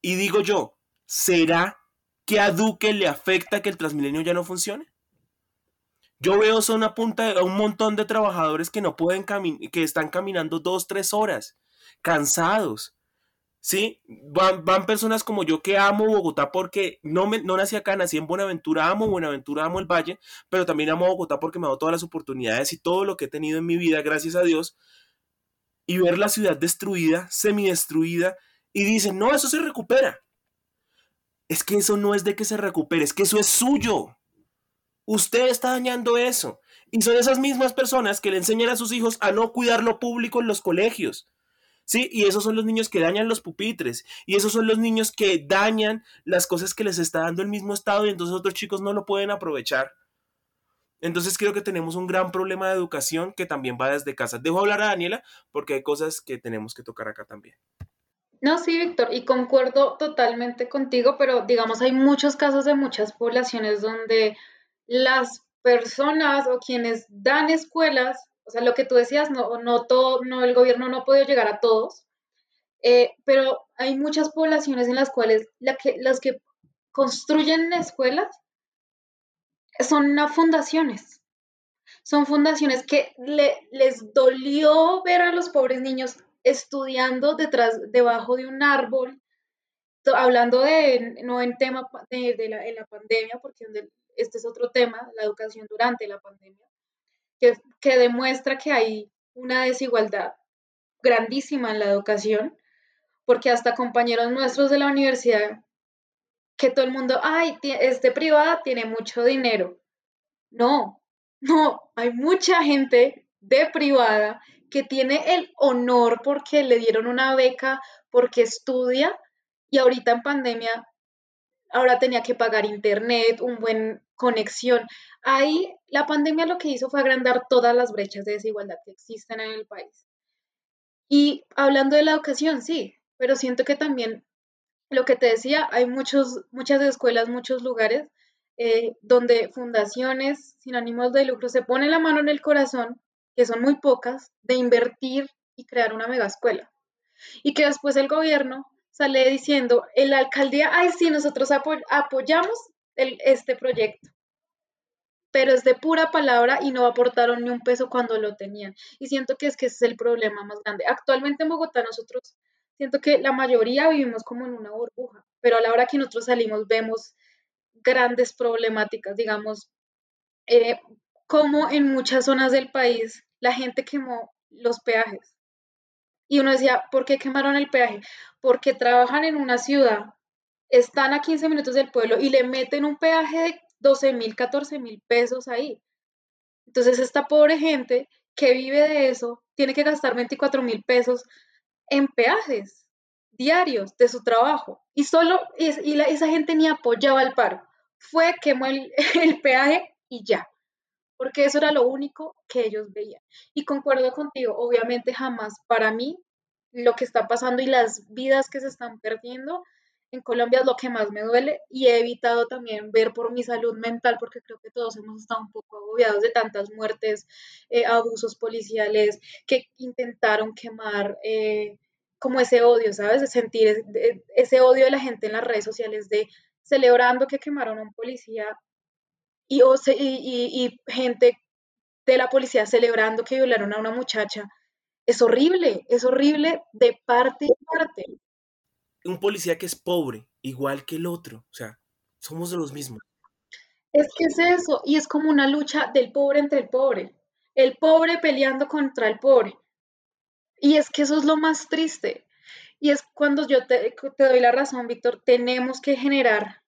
Y digo yo, ¿será que a Duque le afecta que el Transmilenio ya no funcione? Yo veo son a punta de un montón de trabajadores que no pueden que están caminando dos, tres horas, cansados. ¿Sí? Van, van, personas como yo que amo Bogotá porque no, me, no nací acá, nací en Buenaventura, amo Buenaventura, amo el Valle, pero también amo Bogotá porque me ha dado todas las oportunidades y todo lo que he tenido en mi vida, gracias a Dios. Y ver la ciudad destruida, semidestruida, y dicen, no, eso se recupera. Es que eso no es de que se recupere, es que eso es suyo. Usted está dañando eso. Y son esas mismas personas que le enseñan a sus hijos a no cuidar lo público en los colegios. ¿Sí? Y esos son los niños que dañan los pupitres. Y esos son los niños que dañan las cosas que les está dando el mismo Estado y entonces otros chicos no lo pueden aprovechar. Entonces creo que tenemos un gran problema de educación que también va desde casa. Dejo hablar a Daniela porque hay cosas que tenemos que tocar acá también. No, sí, Víctor, y concuerdo totalmente contigo, pero digamos, hay muchos casos de muchas poblaciones donde las personas o quienes dan escuelas, o sea, lo que tú decías, no, no todo, no, el gobierno no ha podido llegar a todos, eh, pero hay muchas poblaciones en las cuales las que construyen escuelas son fundaciones. Son fundaciones que les dolió ver a los pobres niños estudiando detrás, debajo de un árbol, hablando de, no en tema de, la, la, pandemia, porque este es otro tema, la educación durante la pandemia, que, que demuestra que hay una desigualdad grandísima en la educación, porque hasta compañeros nuestros de la universidad, que todo el mundo, ay, es de privada, tiene mucho dinero. No, no, hay mucha gente de privada que tiene el honor porque le dieron una beca, porque estudia y ahorita en pandemia ahora tenía que pagar internet, un buen conexión. Ahí la pandemia lo que hizo fue agrandar todas las brechas de desigualdad que existen en el país. Y hablando de la educación, sí, pero siento que también lo que te decía, hay muchos, muchas escuelas, muchos lugares eh, donde fundaciones sin ánimos de lucro se ponen la mano en el corazón, que son muy pocas, de invertir y crear una mega escuela. Y que después el gobierno sale diciendo, en la alcaldía, ay, sí, nosotros apoyamos este proyecto, pero es de pura palabra y no aportaron ni un peso cuando lo tenían. Y siento que es que es el problema más grande. Actualmente en Bogotá nosotros, siento que la mayoría vivimos como en una burbuja, pero a la hora que nosotros salimos vemos grandes problemáticas, digamos, eh, como en muchas zonas del país la gente quemó los peajes. Y uno decía, ¿por qué quemaron el peaje? Porque trabajan en una ciudad, están a 15 minutos del pueblo y le meten un peaje de 12 mil, 14 mil pesos ahí. Entonces esta pobre gente que vive de eso tiene que gastar 24 mil pesos en peajes diarios de su trabajo. Y solo y esa gente ni apoyaba el paro. Fue, quemó el, el peaje y ya porque eso era lo único que ellos veían. Y concuerdo contigo, obviamente jamás para mí lo que está pasando y las vidas que se están perdiendo en Colombia es lo que más me duele y he evitado también ver por mi salud mental porque creo que todos hemos estado un poco agobiados de tantas muertes, eh, abusos policiales que intentaron quemar eh, como ese odio, ¿sabes? De sentir ese odio de la gente en las redes sociales de celebrando que quemaron a un policía y, y, gente de la policía celebrando que violaron a una muchacha. Es horrible, es horrible de parte y parte. Un policía que es pobre, igual que el otro, o sea, somos de los mismos. Es que es eso, y es como una lucha del pobre entre el pobre, el pobre peleando contra el pobre. Y es que eso es lo más triste. Y es cuando yo te, te doy la razón, Víctor, tenemos que generar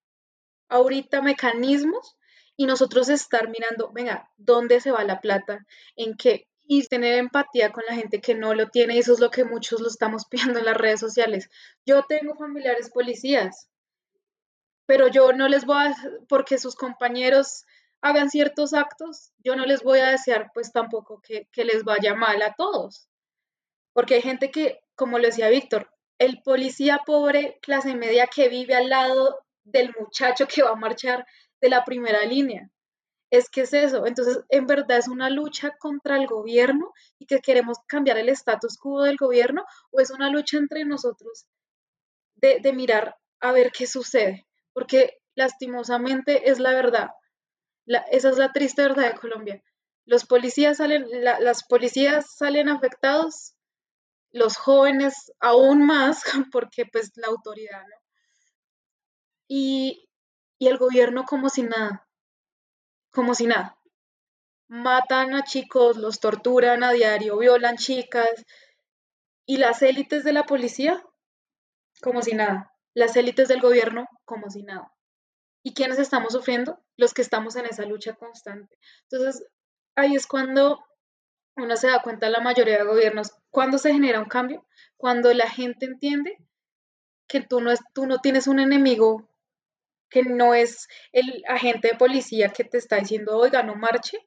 ahorita mecanismos y nosotros estar mirando, venga, ¿dónde se va la plata? ¿En qué? Y tener empatía con la gente que no lo tiene, y eso es lo que muchos lo estamos pidiendo en las redes sociales. Yo tengo familiares policías, pero yo no les voy a, porque sus compañeros hagan ciertos actos, yo no les voy a desear pues tampoco que, que les vaya mal a todos. Porque hay gente que, como lo decía Víctor, el policía pobre, clase media que vive al lado del muchacho que va a marchar de la primera línea. Es que es eso. Entonces, en verdad es una lucha contra el gobierno y que queremos cambiar el status quo del gobierno o es una lucha entre nosotros de, de mirar a ver qué sucede. Porque lastimosamente es la verdad. esa es la triste verdad de Colombia. Los policías salen, las policías salen afectados, los jóvenes aún más, porque pues la autoridad, ¿no? Y, y el gobierno como si nada, como si nada. Matan a chicos, los torturan a diario, violan chicas. Y las élites de la policía, como si nada. Las élites del gobierno, como si nada. ¿Y quiénes estamos sufriendo? Los que estamos en esa lucha constante. Entonces, ahí es cuando uno se da cuenta, la mayoría de gobiernos, cuando se genera un cambio, cuando la gente entiende que tú no, es, tú no tienes un enemigo que no es el agente de policía que te está diciendo, oiga, no marche,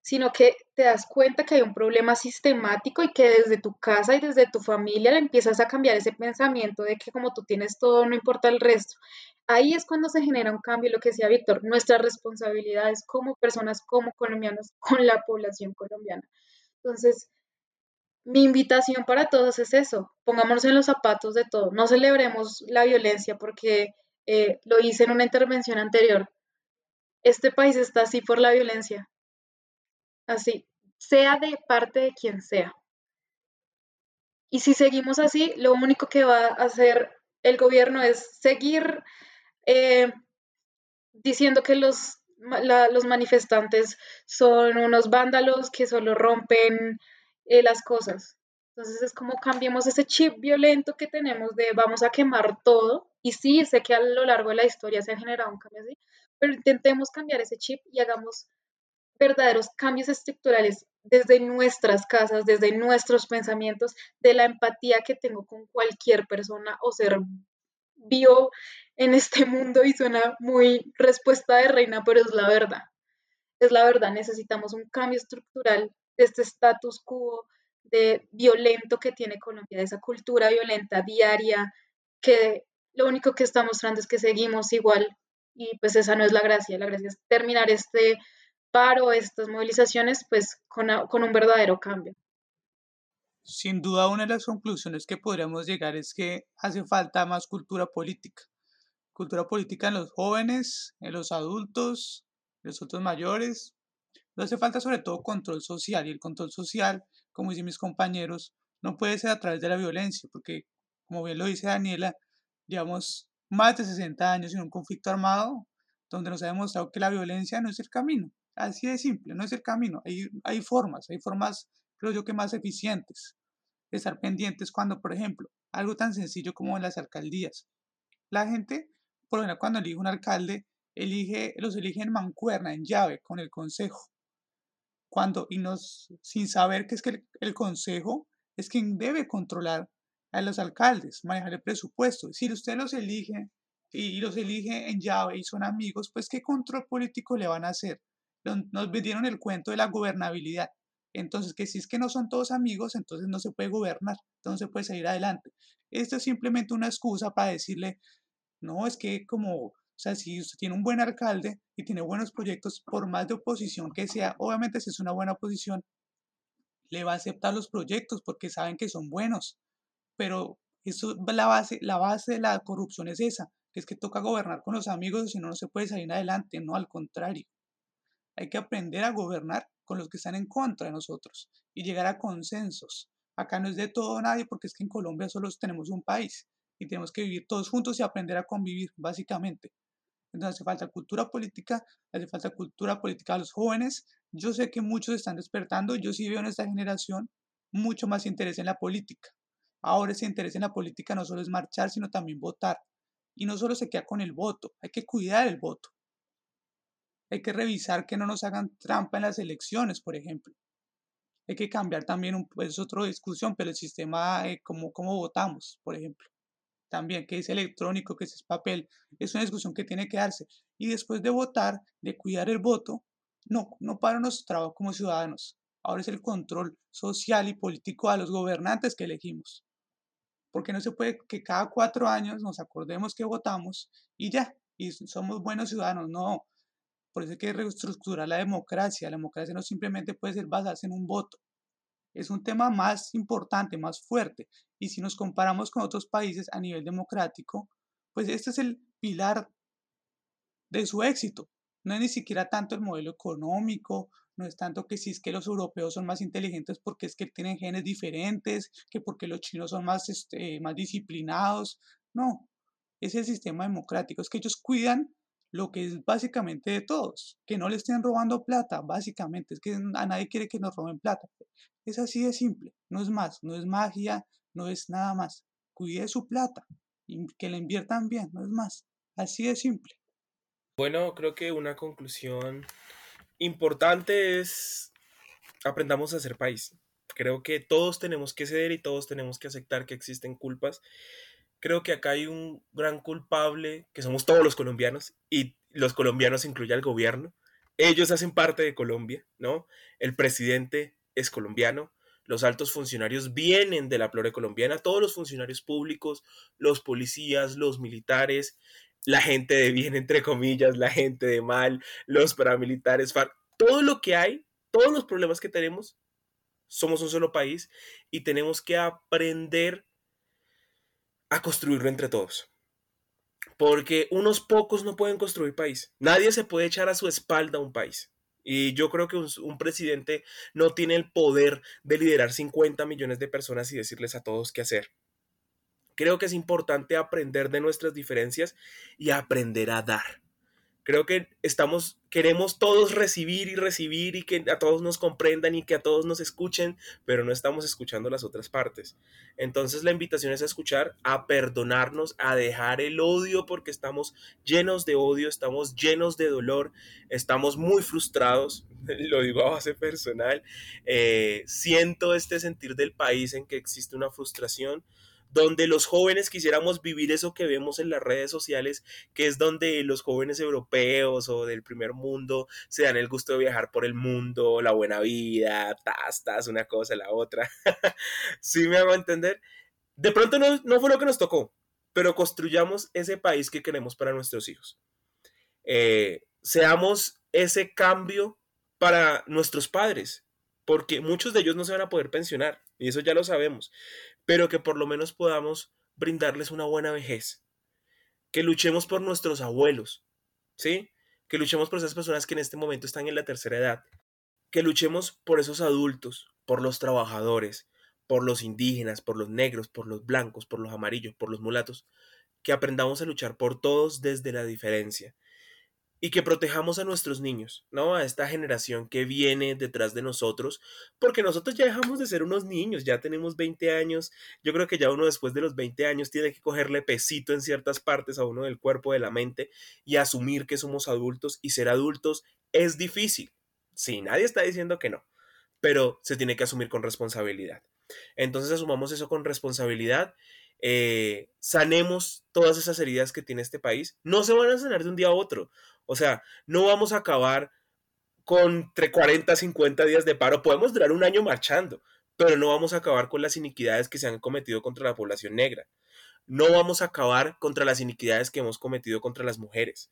sino que te das cuenta que hay un problema sistemático y que desde tu casa y desde tu familia le empiezas a cambiar ese pensamiento de que como tú tienes todo, no importa el resto. Ahí es cuando se genera un cambio, lo que decía Víctor, nuestras responsabilidades como personas, como colombianos, con la población colombiana. Entonces, mi invitación para todos es eso, pongámonos en los zapatos de todo, no celebremos la violencia porque eh, lo hice en una intervención anterior, este país está así por la violencia, así, sea de parte de quien sea. Y si seguimos así, lo único que va a hacer el gobierno es seguir eh, diciendo que los, los manifestantes son unos vándalos que solo rompen eh, las cosas. Entonces es como cambiemos ese chip violento que tenemos de vamos a quemar todo y sí, sé que a lo largo de la historia se ha generado un cambio así, pero intentemos cambiar ese chip y hagamos verdaderos cambios estructurales desde nuestras casas, desde nuestros pensamientos, de la empatía que tengo con cualquier persona o ser vivo en este mundo y suena muy respuesta de reina, pero es la verdad. Es la verdad, necesitamos un cambio estructural de este status quo de violento que tiene Colombia, de esa cultura violenta diaria que lo único que está mostrando es que seguimos igual y pues esa no es la gracia, la gracia es terminar este paro, estas movilizaciones, pues con, con un verdadero cambio. Sin duda una de las conclusiones que podríamos llegar es que hace falta más cultura política. Cultura política en los jóvenes, en los adultos, en los otros mayores. Hace falta sobre todo control social y el control social, como dicen mis compañeros, no puede ser a través de la violencia, porque como bien lo dice Daniela, Llevamos más de 60 años en un conflicto armado donde nos ha demostrado que la violencia no es el camino. Así de simple, no es el camino. Hay, formas, hay formas, creo yo, que más eficientes. Estar pendientes cuando, por ejemplo, algo tan sencillo como las alcaldías. La gente, por ejemplo, cuando elige un alcalde, elige, los elige en mancuerna, en llave, con el consejo. Cuando, y nos, sin saber que es que el, consejo es quien debe controlar a los alcaldes, manejar el presupuesto. Si usted los elige y los elige en llave y son amigos, pues ¿qué control político le van a hacer? Nos vendieron el cuento de la gobernabilidad. Entonces, que si es que no son todos amigos, entonces no se puede gobernar, entonces se puede salir adelante. Esto es simplemente una excusa para decirle, no, es que como, o sea, si usted tiene un buen alcalde y tiene buenos proyectos, por más de oposición que sea, obviamente si es una buena oposición, le va a aceptar los proyectos porque saben que son buenos pero eso, la, base, la base de la corrupción es esa, que es que toca gobernar con los amigos, si no, no se puede salir adelante, no al contrario. Hay que aprender a gobernar con los que están en contra de nosotros y llegar a consensos. Acá no es de todo nadie porque es que en Colombia solo tenemos un país y tenemos que vivir todos juntos y aprender a convivir, básicamente. Entonces hace falta cultura política, hace falta cultura política a los jóvenes. Yo sé que muchos están despertando, yo sí veo en esta generación mucho más interés en la política ahora ese interés en la política no solo es marchar, sino también votar. Y no solo se queda con el voto, hay que cuidar el voto. Hay que revisar que no nos hagan trampa en las elecciones, por ejemplo. Hay que cambiar también, un, pues, es otra discusión, pero el sistema, eh, como cómo votamos, por ejemplo. También, que es electrónico, que es papel, es una discusión que tiene que darse. Y después de votar, de cuidar el voto, no, no para nuestro trabajo como ciudadanos. Ahora es el control social y político a los gobernantes que elegimos. Porque no se puede que cada cuatro años nos acordemos que votamos y ya, y somos buenos ciudadanos. No, por eso hay que reestructurar la democracia. La democracia no simplemente puede ser basarse en un voto. Es un tema más importante, más fuerte. Y si nos comparamos con otros países a nivel democrático, pues este es el pilar de su éxito. No es ni siquiera tanto el modelo económico, no es tanto que si es que los europeos son más inteligentes porque es que tienen genes diferentes, que porque los chinos son más, este, más disciplinados. No, es el sistema democrático, es que ellos cuidan lo que es básicamente de todos, que no le estén robando plata, básicamente, es que a nadie quiere que nos roben plata. Es así de simple, no es más, no es magia, no es nada más. Cuide su plata y que la inviertan bien, no es más, así de simple. Bueno, creo que una conclusión importante es aprendamos a ser país. Creo que todos tenemos que ceder y todos tenemos que aceptar que existen culpas creo que acá hay un gran culpable, que somos todos los colombianos, y los colombianos incluye al gobierno. Ellos hacen parte de Colombia, ¿no? El presidente es colombiano, los altos funcionarios vienen de la flora colombiana, todos los funcionarios públicos, los policías, los militares, la gente de bien, entre comillas, la gente de mal, los paramilitares, todo lo que hay, todos los problemas que tenemos, somos un solo país y tenemos que aprender a construirlo entre todos. Porque unos pocos no pueden construir país. Nadie se puede echar a su espalda un país. Y yo creo que un, presidente no tiene el poder de liderar 50 millones de personas y decirles a todos qué hacer. Creo que es importante aprender de nuestras diferencias y aprender a dar. Creo que estamos, queremos todos recibir y recibir y que a todos nos comprendan y que a todos nos escuchen, pero no estamos escuchando las otras partes. Entonces la invitación es a escuchar, a perdonarnos, a dejar el odio porque estamos llenos de odio, estamos llenos de dolor, estamos muy frustrados, lo digo a base personal, eh, siento este sentir del país en que existe una frustración donde los jóvenes quisiéramos vivir eso que vemos en las redes sociales, que es donde los jóvenes europeos o del primer mundo se dan el gusto de viajar por el mundo, la buena vida, tastas, una cosa, la otra. ¿Sí me hago entender? De pronto no, no fue lo que nos tocó, pero construyamos ese país que queremos para nuestros hijos. Eh, seamos ese cambio para nuestros padres, porque muchos de ellos no se van a poder pensionar, y eso ya lo sabemos, pero que por lo menos podamos brindarles una buena vejez, que luchemos por nuestros abuelos, ¿sí? Que luchemos por esas personas que en este momento están en la tercera edad, que luchemos por esos adultos, por los trabajadores, por los indígenas, por los negros, por los blancos, por los amarillos, por los mulatos, que aprendamos a luchar por todos desde la diferencia, y que protejamos a nuestros niños, ¿no? A esta generación que viene detrás de nosotros, porque nosotros ya dejamos de ser unos niños, ya tenemos 20 años, yo creo que ya uno después de los 20 años tiene que cogerle pesito en ciertas partes a uno del cuerpo, de la mente y asumir que somos adultos y ser adultos es difícil. Sí, nadie está diciendo que no, pero se tiene que asumir con responsabilidad. Entonces asumamos eso con responsabilidad eh, sanemos todas esas heridas que tiene este país, no se van a sanar de un día a otro. O sea, no vamos a acabar con entre 40 y 50 días de paro. Podemos durar un año marchando, pero no vamos a acabar con las iniquidades que se han cometido contra la población negra. No vamos a acabar contra las iniquidades que hemos cometido contra las mujeres.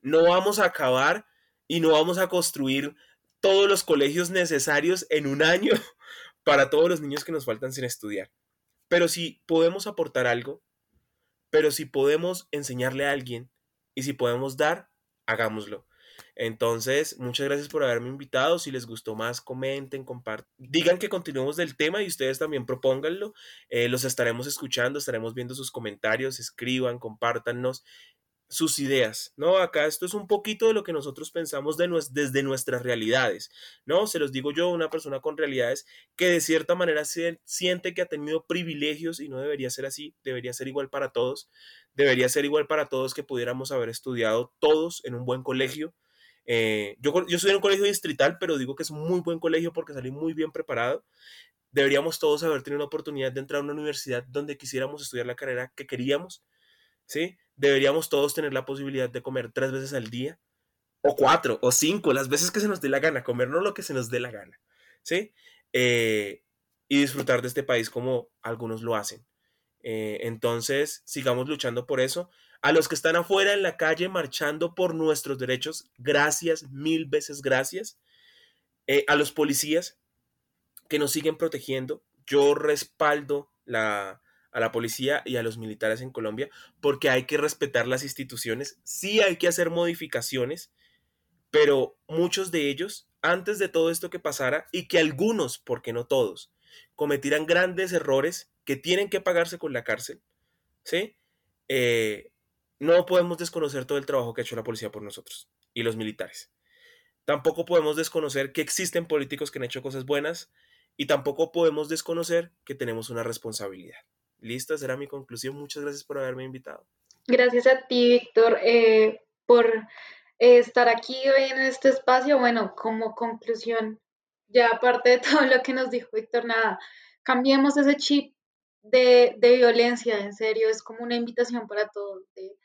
No vamos a acabar y no vamos a construir todos los colegios necesarios en un año para todos los niños que nos faltan sin estudiar. Pero si podemos aportar algo, pero si podemos enseñarle a alguien y si podemos dar, hagámoslo. Entonces, muchas gracias por haberme invitado. Si les gustó más, comenten, compartan. Digan que continuemos del tema y ustedes también propónganlo. Eh, los estaremos escuchando, estaremos viendo sus comentarios, escriban, compártanos. Sus ideas, ¿no? Acá esto es un poquito de lo que nosotros pensamos de desde nuestras realidades, ¿no? Se los digo yo, una persona con realidades que de cierta manera siente que ha tenido privilegios y no debería ser así, debería ser igual para todos, debería ser igual para todos que pudiéramos haber estudiado todos en un buen colegio. Eh, yo, yo estudié en un colegio distrital, pero digo que es muy buen colegio porque salí muy bien preparado. Deberíamos todos haber tenido una oportunidad de entrar a una universidad donde quisiéramos estudiar la carrera que queríamos, ¿sí? Deberíamos todos tener la posibilidad de comer tres veces al día, o cuatro, o cinco, las veces que se nos dé la gana, comernos lo que se nos dé la gana, ¿sí? Eh, y disfrutar de este país como algunos lo hacen. Eh, entonces, sigamos luchando por eso. A los que están afuera en la calle marchando por nuestros derechos, gracias, mil veces gracias. Eh, a los policías que nos siguen protegiendo, yo respaldo la, a la policía y a los militares en Colombia, porque hay que respetar las instituciones, sí hay que hacer modificaciones, pero muchos de ellos, antes de todo esto que pasara, y que algunos, porque no todos, cometieran grandes errores que tienen que pagarse con la cárcel, ¿sí? Eh, no podemos desconocer todo el trabajo que ha hecho la policía por nosotros y los militares. Tampoco podemos desconocer que existen políticos que han hecho cosas buenas y tampoco podemos desconocer que tenemos una responsabilidad. Listo, será mi conclusión. Muchas gracias por haberme invitado. Gracias a ti, Víctor, eh, por eh, estar aquí hoy en este espacio. Bueno, como conclusión, ya aparte de todo lo que nos dijo Víctor, nada, cambiemos ese chip de, violencia, en serio, es como una invitación para todos, de,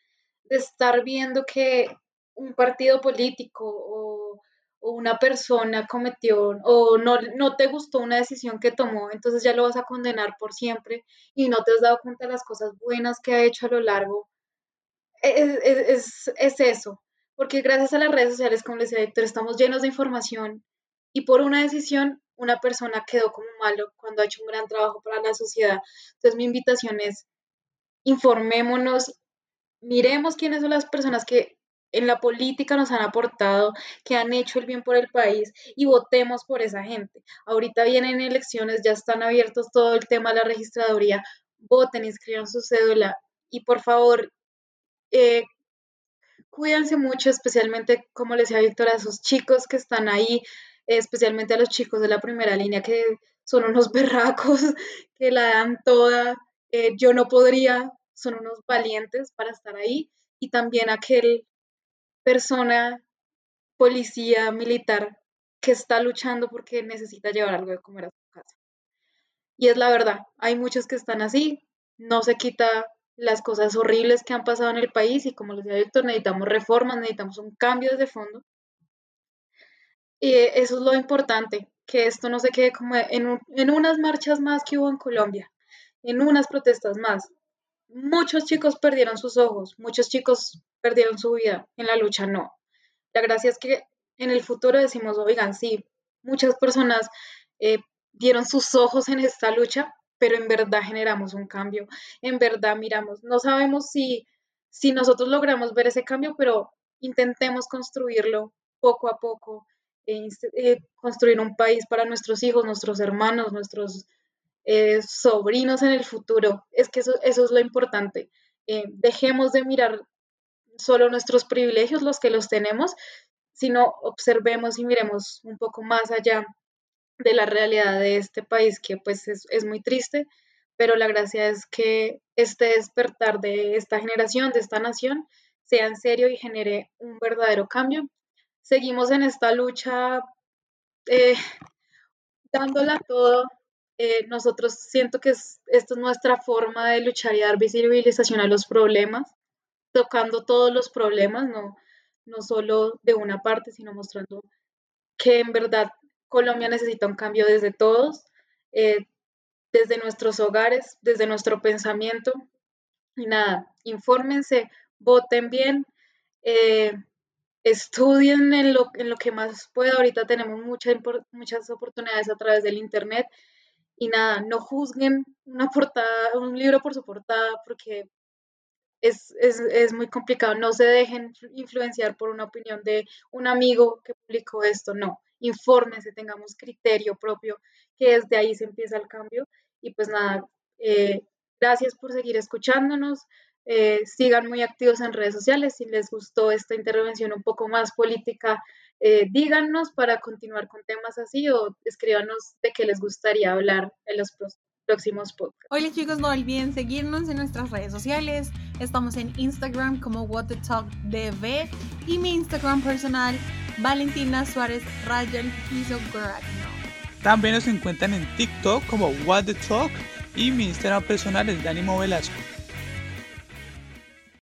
de estar viendo que un partido político o o una persona cometió o no, no te gustó una decisión que tomó, entonces ya lo vas a condenar por siempre y no te has dado cuenta de las cosas buenas que ha hecho a lo largo. Es, es, eso, porque gracias a las redes sociales, como les decía Héctor, estamos llenos de información y por una decisión una persona quedó como malo cuando ha hecho un gran trabajo para la sociedad. Entonces mi invitación es, informémonos, miremos quiénes son las personas que en la política nos han aportado, que han hecho el bien por el país y votemos por esa gente. Ahorita vienen elecciones, ya están abiertos todo el tema de la registraduría, voten, inscriban su cédula y por favor, eh, mucho, especialmente, como les decía Víctor, a esos chicos que están ahí, especialmente a los chicos de la primera línea que son unos berracos, que la dan toda. Eh, yo no podría, son unos valientes para estar ahí. Y también aquel persona, policía, militar, que está luchando porque necesita llevar algo de comer a su casa. Y es la verdad, hay muchos que están así, no se quita las cosas horribles que han pasado en el país y como les decía Víctor, necesitamos reformas, necesitamos un cambio desde fondo. Y eso es lo importante, que esto no se quede como en, en unas marchas más que hubo en Colombia, en unas protestas más. Muchos chicos perdieron sus ojos, muchos chicos perdieron su vida, en la lucha no. La gracia es que en el futuro decimos, oigan, sí, muchas personas eh, dieron sus ojos en esta lucha, pero en verdad generamos un cambio, en verdad miramos, no sabemos si, si nosotros logramos ver ese cambio, pero intentemos construirlo poco a poco, e eh, construir un país para nuestros hijos, nuestros hermanos, nuestros eh, sobrinos en el futuro. Es que eso, eso es lo importante. dejemos de mirar solo nuestros privilegios los que los tenemos, sino observemos y miremos un poco más allá de la realidad de este país, que pues es, es muy triste, pero la gracia es que este despertar de esta generación, de esta nación, sea en serio y genere un verdadero cambio. Seguimos en esta lucha eh, dándola todo. Eh, nosotros siento que es, esto es nuestra forma de luchar y dar visibilización a los problemas tocando todos los problemas, no, no solo de una parte, sino mostrando que en verdad Colombia necesita un cambio desde todos, eh, desde nuestros hogares, desde nuestro pensamiento. Y nada, infórmense, voten bien, eh, estudien en lo, en lo que más pueda. Ahorita tenemos muchas muchas oportunidades a través del Internet. Y nada, no juzguen una portada, un libro por su portada, porque es, es, es, muy complicado. No se dejen influenciar por una opinión de un amigo que publicó esto, no. Infórmense, tengamos criterio propio, que desde ahí se empieza el cambio. Y pues nada, eh, gracias por seguir escuchándonos. Eh, sigan muy activos en redes sociales. Si les gustó esta intervención un poco más política, eh, díganos para continuar con temas así o escríbanos de qué les gustaría hablar en los próximos podcasts. Hola chicos, no olviden seguirnos en nuestras redes sociales. Estamos en Instagram como What the Talk DV y mi Instagram personal Valentina Suárez Rayel Piso También nos encuentran en TikTok como What the Talk y mi Instagram personal es Dani Velasco.